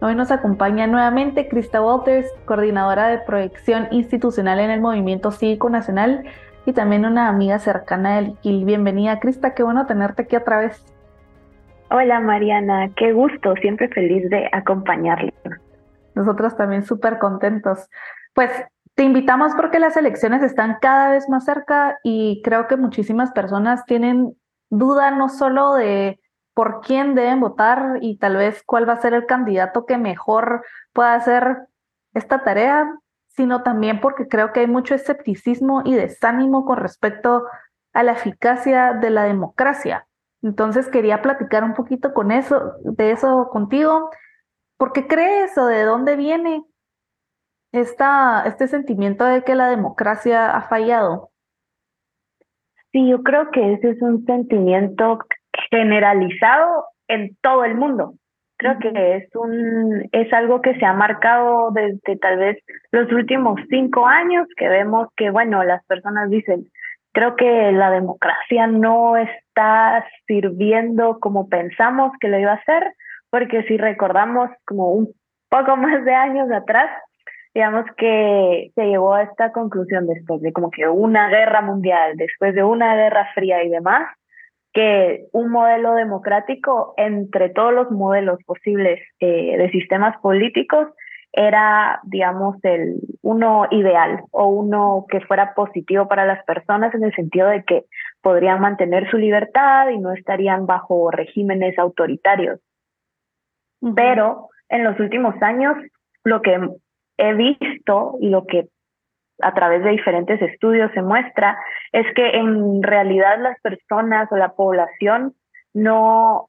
Hoy nos acompaña nuevamente Krista Walters, coordinadora de proyección institucional en el Movimiento Cívico Nacional y también una amiga cercana del IQIL. Bienvenida, Krista, qué bueno tenerte aquí otra vez. Hola, Mariana, qué gusto, siempre feliz de acompañarle. Nosotros también súper contentos. Pues te invitamos porque las elecciones están cada vez más cerca y creo que muchísimas personas tienen duda no solo de por quién deben votar y tal vez cuál va a ser el candidato que mejor pueda hacer esta tarea, sino también porque creo que hay mucho escepticismo y desánimo con respecto a la eficacia de la democracia. Entonces quería platicar un poquito con eso, de eso contigo. ¿Por qué crees o de dónde viene esta, este sentimiento de que la democracia ha fallado? Sí, yo creo que ese es un sentimiento generalizado en todo el mundo. Creo que es un es algo que se ha marcado desde tal vez los últimos cinco años que vemos que bueno las personas dicen creo que la democracia no está sirviendo como pensamos que lo iba a hacer porque si recordamos como un poco más de años atrás digamos que se llegó a esta conclusión después de como que una guerra mundial después de una guerra fría y demás que un modelo democrático entre todos los modelos posibles eh, de sistemas políticos era, digamos, el uno ideal o uno que fuera positivo para las personas en el sentido de que podrían mantener su libertad y no estarían bajo regímenes autoritarios. Pero en los últimos años, lo que he visto y lo que a través de diferentes estudios se muestra es que en realidad las personas o la población no,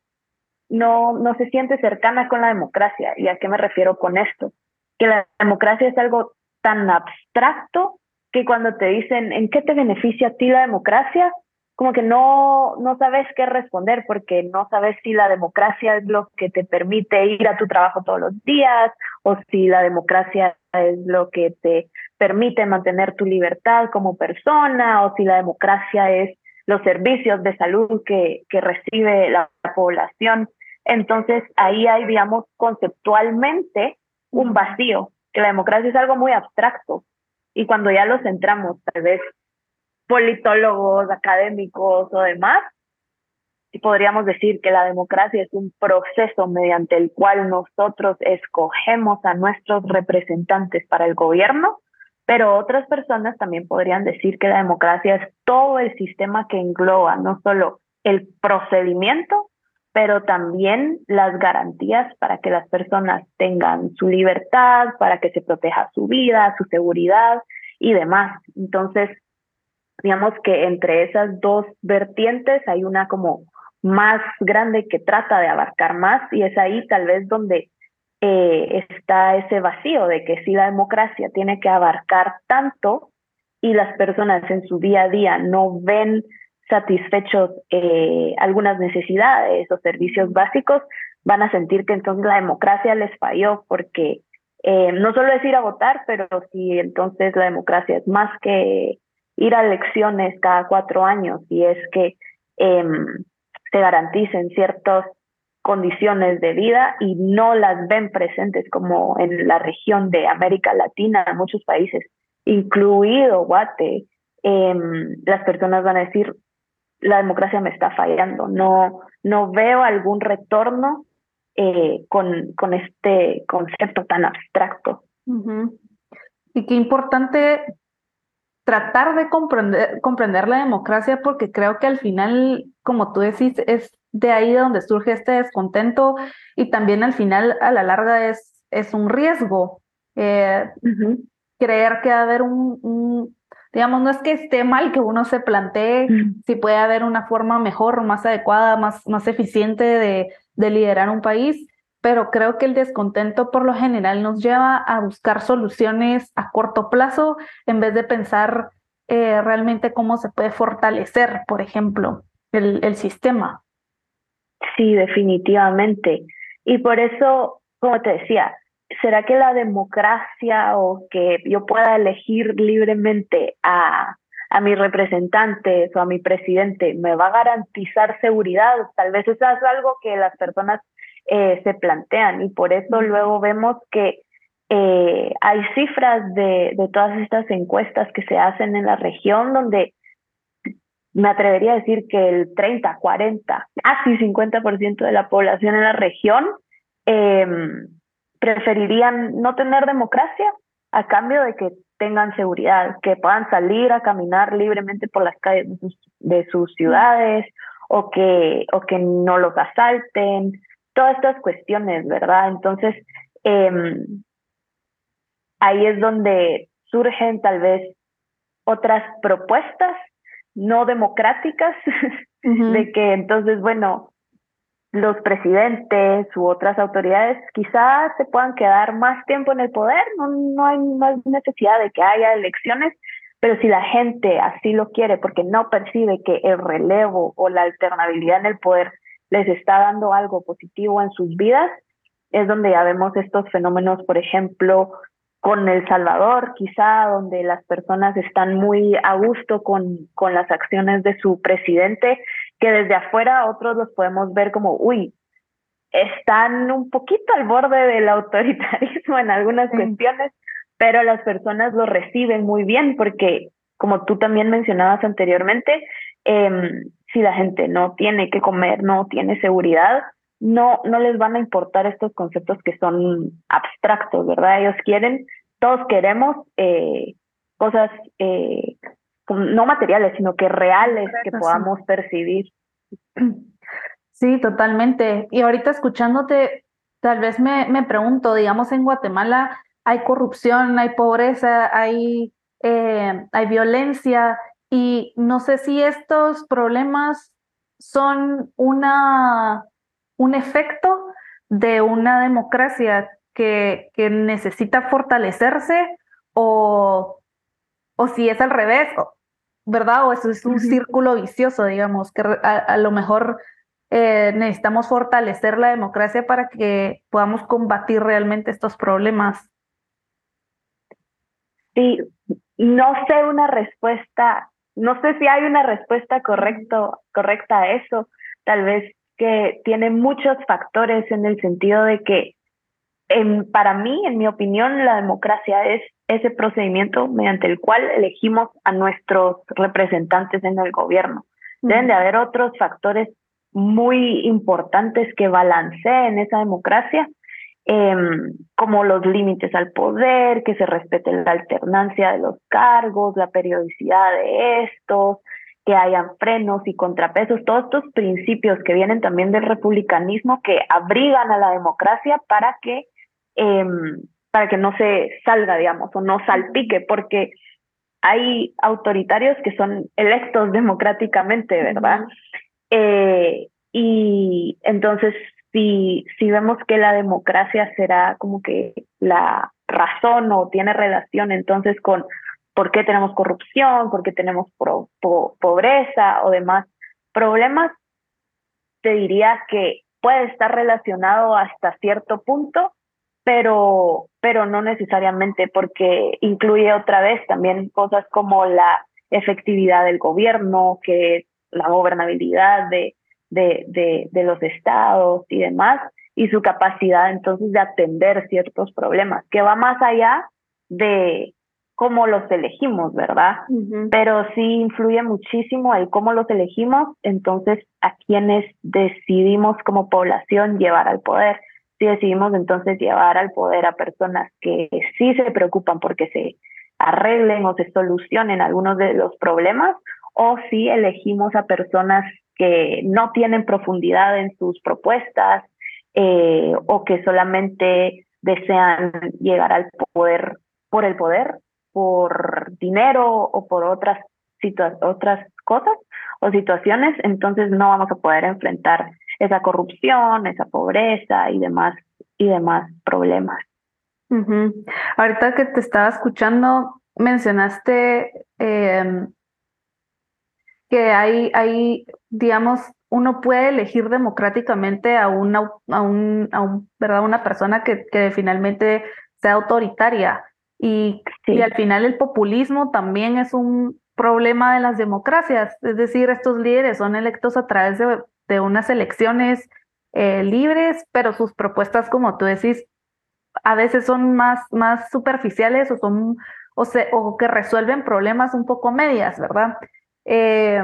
no, no se siente cercana con la democracia. ¿Y a qué me refiero con esto? Que la democracia es algo tan abstracto que cuando te dicen en qué te beneficia a ti la democracia, como que no, no sabes qué responder porque no sabes si la democracia es lo que te permite ir a tu trabajo todos los días o si la democracia es lo que te permite mantener tu libertad como persona o si la democracia es los servicios de salud que, que recibe la, población. Entonces ahí hay, digamos, conceptualmente un vacío, que la democracia es algo muy abstracto. Y cuando ya lo centramos, tal vez politólogos, académicos o demás, podríamos decir que la democracia es un proceso mediante el cual nosotros escogemos a nuestros representantes para el gobierno pero otras personas también podrían decir que la democracia es todo el sistema que engloba no solo el procedimiento, pero también las garantías para que las personas tengan su libertad, para que se proteja su vida, su seguridad y demás. Entonces, digamos que entre esas dos vertientes hay una como más grande que trata de abarcar más y es ahí tal vez donde eh, está ese vacío de que si la democracia tiene que abarcar tanto y las personas en su día a día no ven satisfechos eh, algunas necesidades o servicios básicos, van a sentir que entonces la democracia les falló porque eh, no solo es ir a votar, pero si entonces la democracia es más que ir a elecciones cada cuatro años y es que em, se garanticen ciertos condiciones de vida y no las ven presentes como en la región de América Latina, muchos países, incluido Guate, em, las personas van a decir, la democracia me está fallando, no, no veo algún retorno eh, con, con este concepto tan abstracto. Y qué importante tratar de comprender, comprender la democracia porque creo que al final, como tú decís, es de ahí de donde surge este descontento y también al final, a la larga, es, es un riesgo. Eh, creer que va a haber un, digamos, no es que esté mal que uno se plantee si puede haber una forma mejor, más adecuada, más, más eficiente de, de liderar un país, pero creo que el descontento por lo general nos lleva a buscar soluciones a corto plazo en vez de pensar eh, realmente cómo se puede fortalecer, por ejemplo, el, el sistema. Sí, definitivamente. Y por eso, como te decía, ¿será que la democracia o que yo pueda elegir libremente a, a mis representantes o a mi presidente me va a garantizar seguridad? Tal vez eso es algo que las personas eh, se plantean y por eso luego vemos que eh, hay cifras de, de todas estas encuestas que se hacen en la región donde me atrevería a decir que el 30, 40, casi 50% de la población en la región eh, preferirían no tener democracia a cambio de que tengan seguridad, que puedan salir a caminar libremente por las calles de sus, ciudades o que, o que no los asalten, todas estas cuestiones, ¿verdad? Entonces, eh, ahí es donde surgen tal vez otras propuestas no democráticas de que entonces, bueno, los presidentes u otras autoridades quizás se puedan quedar más tiempo en el poder, no, no hay más necesidad de que haya elecciones, pero si la gente así lo quiere porque no percibe que el relevo o la alternabilidad en el poder les está dando algo positivo en sus vidas, es donde ya vemos estos fenómenos, por ejemplo, con El Salvador, quizá donde las personas están muy a gusto con, con las acciones de su presidente, que desde afuera otros los podemos ver como, uy, están un poquito al borde del autoritarismo en algunas cuestiones, pero las personas lo reciben muy bien porque, como tú también mencionabas anteriormente, eh, si la gente no tiene que comer, no tiene seguridad, no, no les van a importar estos conceptos que son abstractos, ¿verdad? Ellos quieren, todos queremos eh, cosas eh, no materiales, sino que reales que podamos percibir. Sí, totalmente. Y ahorita escuchándote, tal vez me, me pregunto, digamos, en Guatemala hay corrupción, hay pobreza, hay, eh, hay violencia, y no sé si estos problemas son una un efecto de una democracia que, que necesita fortalecerse o, o si es al revés, ¿verdad? O eso es un círculo vicioso, digamos, que a, lo mejor eh, necesitamos fortalecer la democracia para que podamos combatir realmente estos problemas. Sí, no sé una respuesta, no sé si hay una respuesta correcto, correcta a eso. Tal vez que tiene muchos factores en el sentido de que en, para mí, en mi opinión, la democracia es ese procedimiento mediante el cual elegimos a nuestros representantes en el gobierno. Deben de haber otros factores muy importantes que balanceen esa democracia, em, como los límites al poder, que se respete la alternancia de los cargos, la periodicidad de estos, que hayan frenos y contrapesos, todos estos principios que vienen también del republicanismo que abrigan a la democracia para que, em, para que no se salga, digamos, o no salpique, porque hay autoritarios que son electos democráticamente, ¿verdad? Eh, y entonces, si, si vemos que la democracia será como que la razón o tiene relación entonces con por qué tenemos corrupción, por qué tenemos pobreza o demás problemas, te diría que puede estar relacionado hasta cierto punto, pero, pero no necesariamente porque incluye otra vez también cosas como la efectividad del gobierno, que la gobernabilidad de, de, de, de los estados y demás, y su capacidad entonces de atender ciertos problemas, que va más allá de, cómo los elegimos, ¿verdad? Pero sí influye muchísimo el cómo los elegimos, entonces a quienes decidimos como población llevar al poder. Si decidimos entonces llevar al poder a personas que sí se preocupan porque se arreglen o se solucionen algunos de los problemas, o si elegimos a personas que no tienen profundidad en sus propuestas eh, o que solamente desean llegar al poder por el poder por dinero o por otras, otras cosas o situaciones, entonces no vamos a poder enfrentar esa corrupción, esa pobreza y demás y demás problemas. Ahorita que te estaba escuchando, mencionaste em, que hay, hay, digamos, uno puede elegir democráticamente a una, a un, a un, ¿verdad? una persona que, que finalmente sea autoritaria. Y, y al final el populismo también es un problema de las democracias, es decir, estos líderes son electos a través de, de unas elecciones eh, libres, pero sus propuestas, como tú decís, a veces son más, más superficiales o son o, se, o que resuelven problemas un poco medias, ¿verdad? Eh,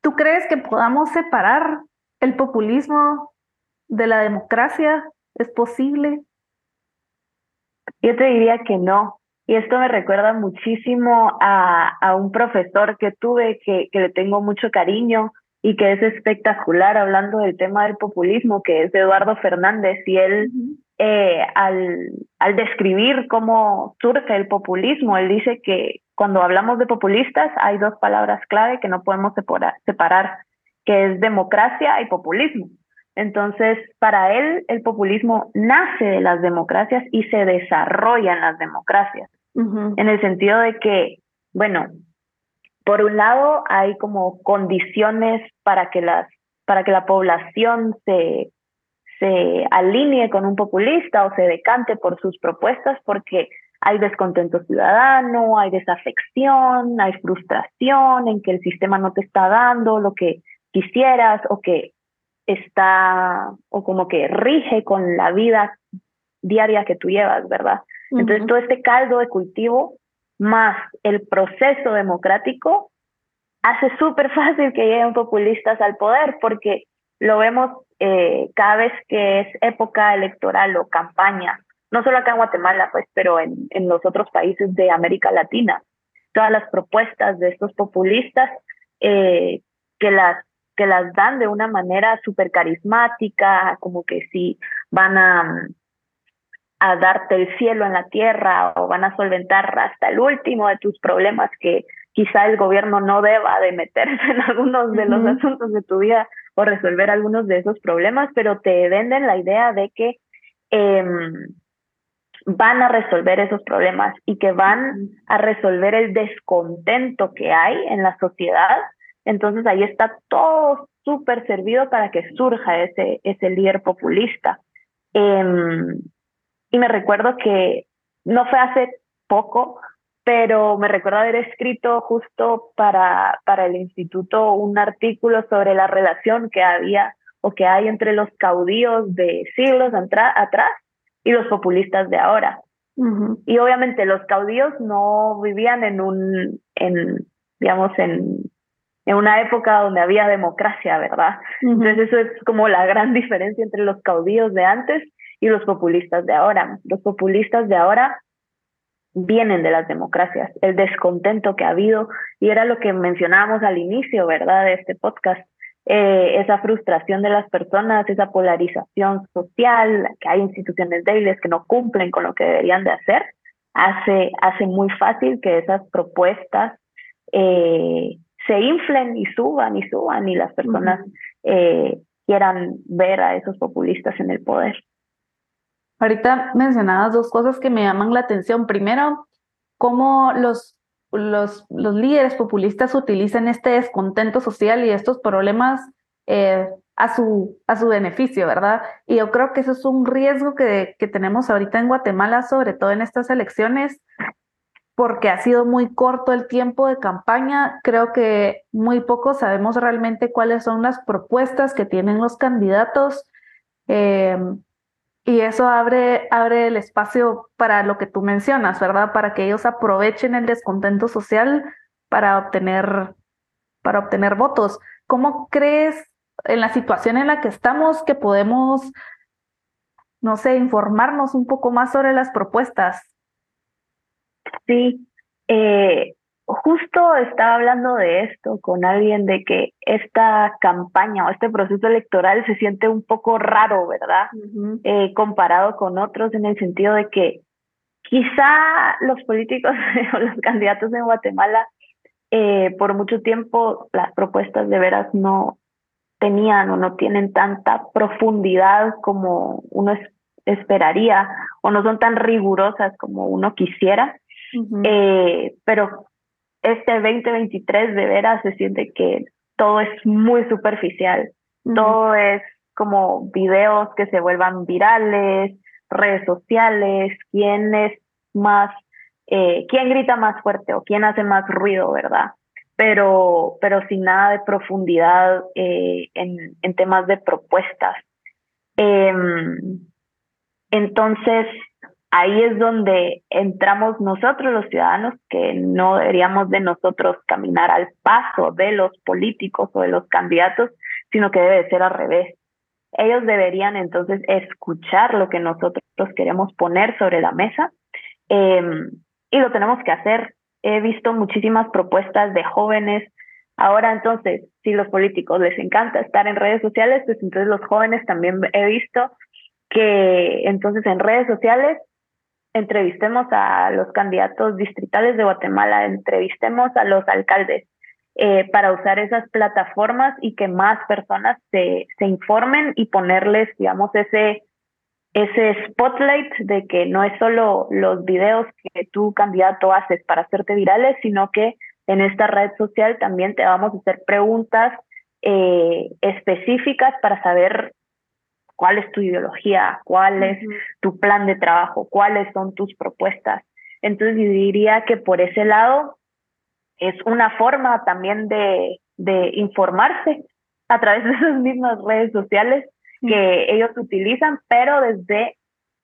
¿Tú crees que podamos separar el populismo de la democracia? ¿Es posible? Yo te diría que no. Y esto me recuerda muchísimo a, a un profesor que tuve que, que, le tengo mucho cariño y que es espectacular hablando del tema del populismo, que es Eduardo Fernández. Y él, eh, al, al describir cómo surge el populismo, él dice que cuando hablamos de populistas hay dos palabras clave que no podemos separar, que es democracia y populismo. Entonces, para él, el populismo nace de las democracias y se desarrolla en las democracias, en el sentido de que, bueno, por un lado hay como condiciones para que las para que la población se se alinee con un populista o se decante por sus propuestas porque hay descontento ciudadano, hay desafección, hay frustración en que el sistema no te está dando lo que quisieras o que está o como que rige con la vida diaria que tú llevas, ¿verdad? Entonces todo este caldo de cultivo más el proceso democrático hace súper fácil que lleguen populistas al poder porque lo vemos eh, cada vez que es época electoral o campaña, no solo acá en Guatemala, pues, pero en, en los otros países de América Latina. Todas las propuestas de estos populistas eh, que las que las dan de una manera súper carismática, como que sí van a, a darte el cielo en la tierra o van a solventar hasta el último de tus problemas que quizá el gobierno no deba de meterse en algunos de los asuntos de tu vida o resolver algunos de esos problemas, pero te venden la idea de que em, van a resolver esos problemas y que van a resolver el descontento que hay en la sociedad. Entonces ahí está todo súper servido para que surja ese, ese líder populista. Em, y me recuerdo que no fue hace poco, pero me recuerdo haber escrito justo para, para el instituto un artículo sobre la relación que había o que hay entre los caudillos de siglos atrás y los populistas de ahora. Y obviamente los caudillos no vivían en un, en, digamos, en, en una época donde había democracia, ¿verdad? Entonces eso es como la gran diferencia entre los caudillos de antes y los populistas de ahora. Los populistas de ahora vienen de las democracias, el descontento que ha habido, y era lo que mencionábamos al inicio, ¿verdad?, de este podcast, eh, esa frustración de las personas, esa polarización social, que hay instituciones débiles que no cumplen con lo que deberían de hacer, hace, hace muy fácil que esas propuestas eh, se inflen y suban y suban y las personas eh, quieran ver a esos populistas en el poder. Ahorita mencionabas dos cosas que me llaman la atención. Primero, cómo los, los, los líderes populistas utilizan este descontento social y estos problemas eh, a, su, a su beneficio, ¿verdad? Y yo creo que eso es un riesgo que, que tenemos ahorita en Guatemala, sobre todo en estas elecciones, porque ha sido muy corto el tiempo de campaña. Creo que muy poco sabemos realmente cuáles son las propuestas que tienen los candidatos. Eh, y eso abre, abre el espacio para lo que tú mencionas, ¿verdad? Para que ellos aprovechen el descontento social para obtener, para obtener votos. ¿Cómo crees en la situación en la que estamos que podemos, no sé, informarnos un poco más sobre las propuestas? Sí, eh, justo estaba hablando de esto con alguien, de que esta campaña o este proceso electoral se siente un poco raro, ¿verdad? eh, comparado con otros en el sentido de que quizá los políticos o los candidatos en Guatemala eh, por mucho tiempo las propuestas de veras no, tenían o no tienen tanta profundidad como uno esperaría o no son tan rigurosas como uno quisiera. Eh, pero este 2023 de veras se siente que todo es muy superficial, todo es como videos que se vuelvan virales, redes sociales, quién es más, eh, quién grita más fuerte o quién hace más ruido, ¿verdad? Pero, pero sin nada de profundidad eh, en, en, temas de propuestas. Em, entonces, ahí es donde entramos nosotros los ciudadanos, que no deberíamos de nosotros caminar al paso de los políticos o de los candidatos, sino que debe ser al revés. Ellos deberían entonces escuchar lo que nosotros queremos poner sobre la mesa em, y lo tenemos que hacer. He visto muchísimas propuestas de jóvenes. Ahora entonces, si los políticos les encanta estar en redes sociales, pues entonces los jóvenes también he visto que entonces en redes sociales entrevistemos a los candidatos distritales de Guatemala, entrevistemos a los alcaldes eh, para usar esas plataformas y que más personas se, se informen y ponerles, digamos, ese, ese spotlight de que no es solo los videos que tu candidato haces para hacerte virales, sino que en esta red social también te vamos a hacer preguntas eh, específicas para saber cuál es tu ideología, cuál es tu plan de trabajo, cuáles son tus propuestas. Entonces yo diría que por ese lado es una forma también de, de informarse a través de esas mismas redes sociales que ellos utilizan, pero desde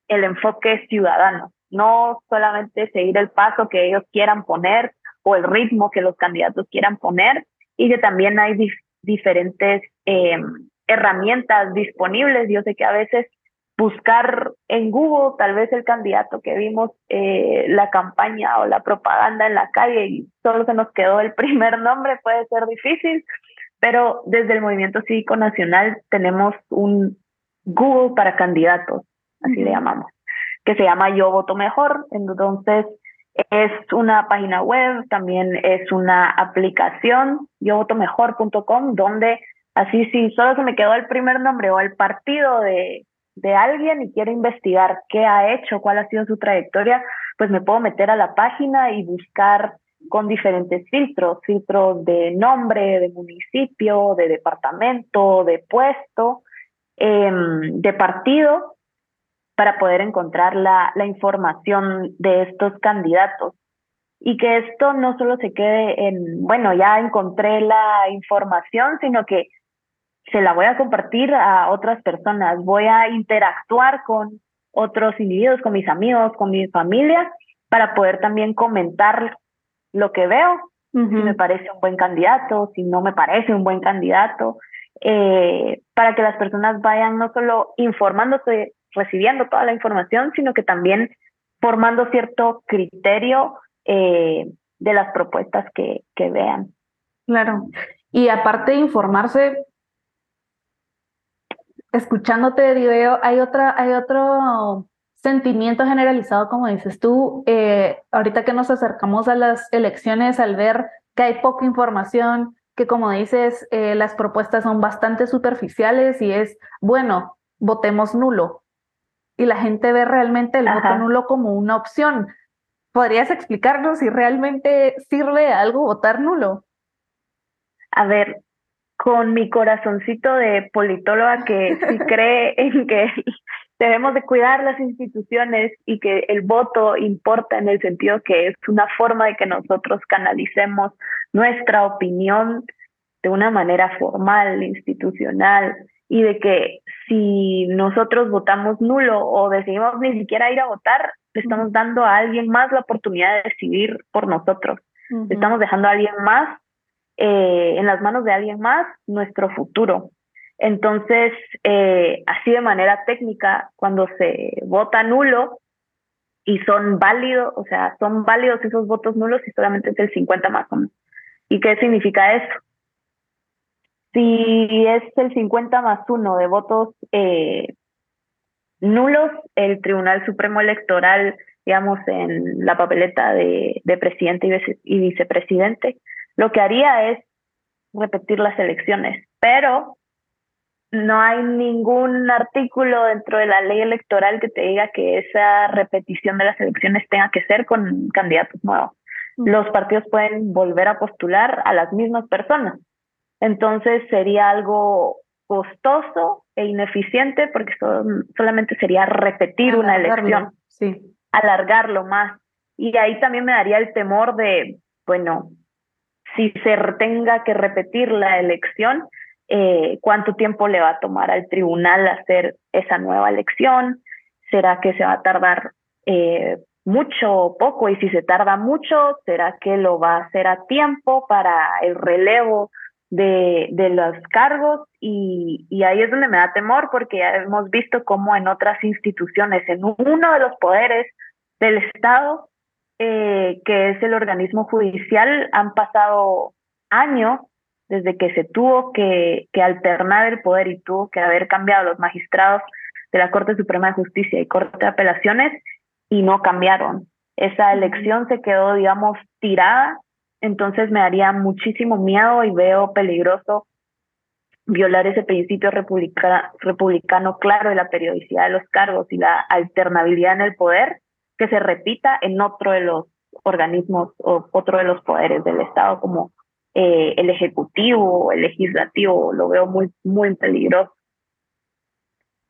el enfoque ciudadano, no solamente seguir el paso que ellos quieran poner o el ritmo que los candidatos quieran poner, y que también hay diferentes eh, herramientas disponibles. Yo sé que a veces buscar en Google tal vez el candidato que vimos eh, la campaña o la propaganda en la calle y solo se nos quedó el primer nombre puede ser difícil, pero desde el Movimiento Cívico Nacional tenemos un Google para candidatos, así le llamamos, que se llama Yo Voto Mejor. Entonces es una página web, también es una aplicación, yovotomejor.com, donde Así si solo se me quedó el primer nombre o el partido de, de alguien y quiero investigar qué ha hecho, cuál ha sido su trayectoria, pues me puedo meter a la página y buscar con diferentes filtros, filtros de nombre, de municipio, de departamento, de puesto, em, de partido, para poder encontrar la, la información de estos candidatos. Y que esto no solo se quede en, bueno, ya encontré la información, sino que se la voy a compartir a otras personas, voy a interactuar con otros individuos, con mis amigos, con mi familia, para poder también comentar lo que veo, si me parece un buen candidato, si no me parece un buen candidato, eh, para que las personas vayan no solo informándose, recibiendo toda la información, sino que también formando cierto criterio eh, de las propuestas que, que vean. Claro. Y aparte de informarse, escuchándote de video, hay, otra, hay otro sentimiento generalizado, como dices tú, eh, ahorita que nos acercamos a las elecciones, al ver que hay poca información, que como dices, eh, las propuestas son bastante superficiales y es, bueno, votemos nulo. Y la gente ve realmente el voto nulo como una opción. ¿Podrías explicarnos si realmente sirve algo votar nulo? A ver, con mi corazoncito de politóloga que sí cree en que debemos de cuidar las instituciones y que el voto importa en el sentido que es una forma de que nosotros canalicemos nuestra opinión de una manera formal, institucional, y de que si nosotros votamos nulo o decidimos ni siquiera ir a votar, le estamos dando a alguien más la oportunidad de decidir por nosotros. Le estamos dejando a alguien más eh, en las manos de alguien más nuestro futuro. Entonces, eh, así de manera técnica, cuando se vota nulo y son válidos, o sea, son válidos esos votos nulos y solamente es el 50 más o menos. ¿Y qué significa eso? Si es el 50 más uno de votos eh, nulos, el Tribunal Supremo Electoral, digamos, en la papeleta de, de presidente y, vicepresidente, lo que haría es repetir las elecciones, pero no hay ningún artículo dentro de la ley electoral que te diga que esa repetición de las elecciones tenga que ser con candidatos nuevos. Los partidos pueden volver a postular a las mismas personas. Entonces sería algo costoso e ineficiente porque solamente sería repetir una elección, sí. alargarlo más. Y ahí también me daría el temor de, bueno, si se tenga que repetir la elección, eh, cuánto tiempo le va a tomar al tribunal hacer esa nueva elección, será que se va a tardar eh, mucho o poco y si se tarda mucho, será que lo va a hacer a tiempo para el relevo de, los cargos y, y, ahí es donde me da temor porque ya hemos visto cómo en otras instituciones, en uno de los poderes del Estado, eh, que es el organismo judicial, han pasado años desde que se tuvo que, que alternar el poder y tuvo que haber cambiado los magistrados de la Corte Suprema de Justicia y Corte de Apelaciones y no cambiaron. Esa elección se quedó, digamos, tirada, entonces me daría muchísimo miedo y veo peligroso violar ese principio republicano claro de la periodicidad de los cargos y la alternabilidad en el poder que se repita en otro de los organismos o otro de los poderes del Estado como eh, el ejecutivo o el legislativo, lo veo muy, muy peligroso.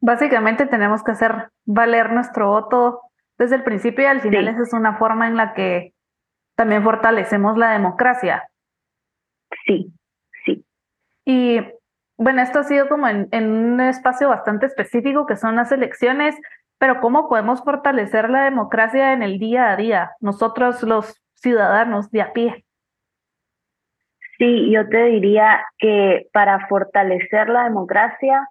Básicamente tenemos que hacer valer nuestro voto desde el principio y al final esa es una forma en la que también fortalecemos la democracia. Sí, sí. Y bueno, esto ha sido como en, en un espacio bastante específico que son las elecciones, pero ¿cómo podemos fortalecer la democracia en el día a día, nosotros los ciudadanos de a pie? Sí, yo te diría que para fortalecer la democracia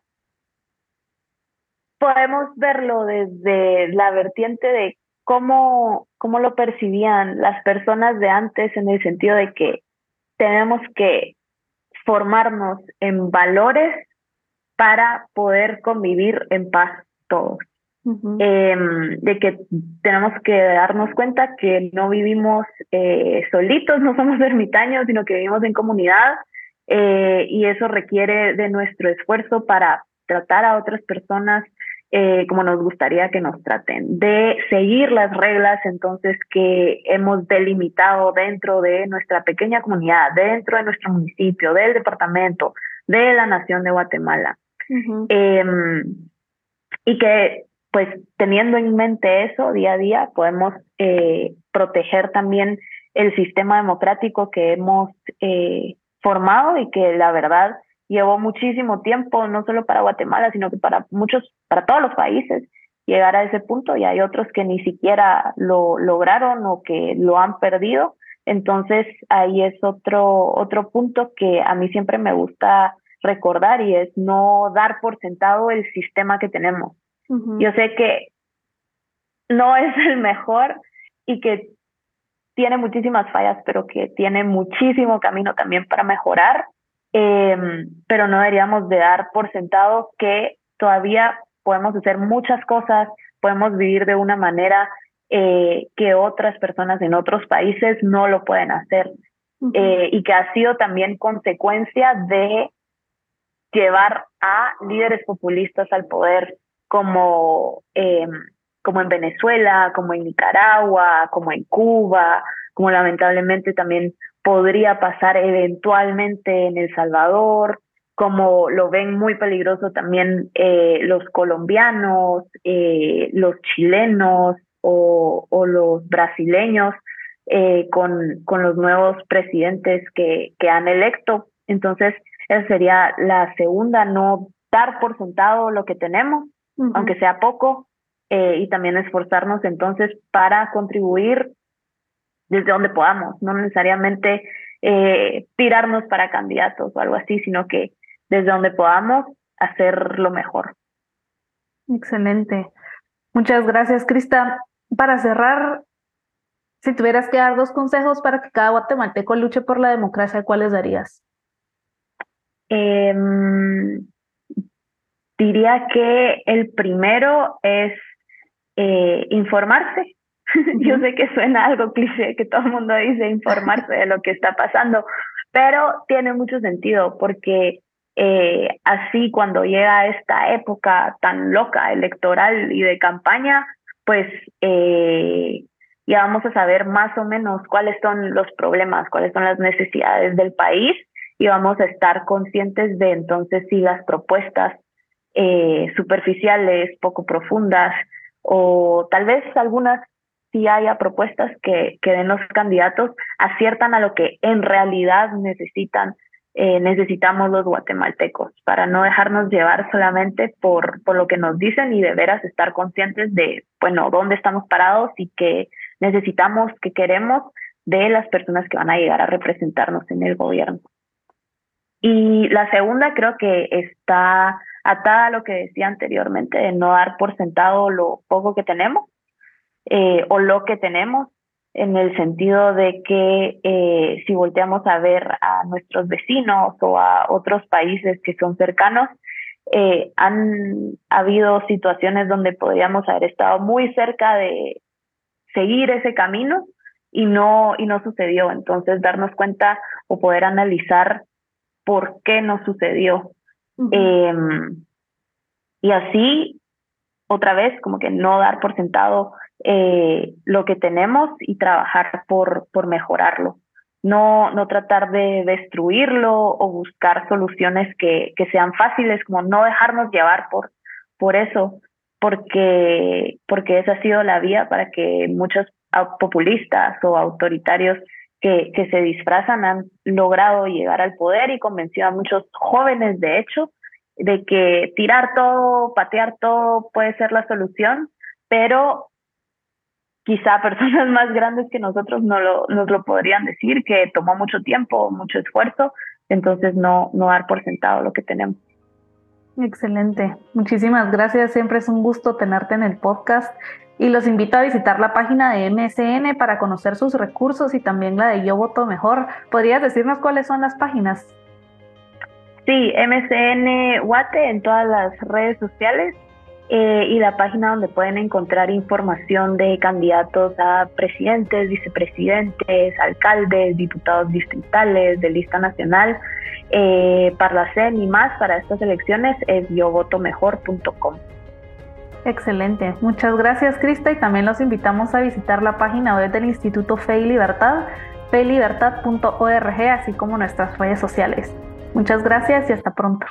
podemos verlo desde la vertiente de cómo, cómo lo percibían las personas de antes en el sentido de que tenemos que formarnos en valores para poder convivir en paz todos. Em, de que tenemos que darnos cuenta que no vivimos eh, solitos, no somos ermitaños, sino que vivimos en comunidad eh, y eso requiere de nuestro esfuerzo para tratar a otras personas eh, como nos gustaría que nos traten, de seguir las reglas entonces que hemos delimitado dentro de nuestra pequeña comunidad, dentro de nuestro municipio, del departamento, de la nación de Guatemala. Em, y que pues teniendo en mente eso día a día, podemos eh, proteger también el sistema democrático que hemos eh, formado y que la verdad llevó muchísimo tiempo, no solo para Guatemala, sino que para muchos, para todos los países, llegar a ese punto y hay otros que ni siquiera lo lograron o que lo han perdido. Entonces ahí es otro, otro punto que a mí siempre me gusta recordar y es no dar por sentado el sistema que tenemos. Yo sé que no es el mejor y que tiene muchísimas fallas, pero que tiene muchísimo camino también para mejorar, em, pero no deberíamos de dar por sentado que todavía podemos hacer muchas cosas, podemos vivir de una manera eh, que otras personas en otros países no lo pueden hacer eh, y que ha sido también consecuencia de llevar a líderes populistas al poder como, eh, como en Venezuela, como en Nicaragua, como en Cuba, como lamentablemente también podría pasar eventualmente en El Salvador, como lo ven muy peligroso también eh, los colombianos, eh, los chilenos o, los brasileños con, con los nuevos presidentes que, que han electo. Entonces, esa sería la segunda, no dar por sentado lo que tenemos, aunque sea poco, eh, y también esforzarnos entonces para contribuir desde donde podamos, no necesariamente eh, tirarnos para candidatos o algo así, sino que desde donde podamos hacer lo mejor. Excelente. Muchas gracias, Crista. Para cerrar, si tuvieras que dar dos consejos para que cada guatemalteco luche por la democracia, ¿cuáles darías? Eh, Diría que el primero es eh, informarse. Yo sé que suena algo cliché, que todo el mundo dice informarse de lo que está pasando, pero tiene mucho sentido porque Eh, así cuando llega esta época tan loca electoral y de campaña, pues eh, ya vamos a saber más o menos cuáles son los problemas, cuáles son las necesidades del país y vamos a estar conscientes de entonces si las propuestas eh, superficiales, poco profundas o tal vez algunas si haya propuestas que, que den los candidatos aciertan a lo que en realidad necesitan eh, necesitamos los guatemaltecos para no dejarnos llevar solamente por, por lo que nos dicen y de veras estar conscientes de, bueno, dónde estamos parados y que necesitamos, que queremos de las personas que van a llegar a representarnos en el gobierno. Y la segunda creo que está atada a lo que decía anteriormente, de no dar por sentado lo poco que tenemos eh, o lo que tenemos, en el sentido de que eh, si volteamos a ver a nuestros vecinos o a otros países que son cercanos, eh, han habido situaciones donde podríamos haber estado muy cerca de seguir ese camino y no, y no sucedió. Entonces, darnos cuenta o poder analizar por qué no sucedió. Em, y así, otra vez, como que no dar por sentado eh, lo que tenemos y trabajar por, por mejorarlo. No, no tratar de destruirlo o buscar soluciones que, que sean fáciles, como no dejarnos llevar por, por eso, porque, porque esa ha sido la vía para que muchos populistas o autoritarios que, se disfrazan han logrado llegar al poder y convencido a muchos jóvenes, de hecho, de que tirar todo, patear todo puede ser la solución, pero quizá personas más grandes que nosotros no lo, nos lo podrían decir, que tomó mucho tiempo, mucho esfuerzo, entonces no, no dar por sentado lo que tenemos. Excelente, muchísimas gracias, siempre es un gusto tenerte en el podcast y los invito a visitar la página de MSN para conocer sus recursos y también la de Yo Voto Mejor. ¿Podrías decirnos cuáles son las páginas? Sí, MSN Guate en todas las redes sociales eh, y la página donde pueden encontrar información de candidatos a presidentes, vicepresidentes, alcaldes, diputados distritales, de lista nacional, eh, Parlacen y más para estas elecciones es yovotomejor.com. Excelente, muchas gracias Crista y también los invitamos a visitar la página web del Instituto Fe y Libertad, feylibertad.org, así como nuestras redes sociales. Muchas gracias y hasta pronto.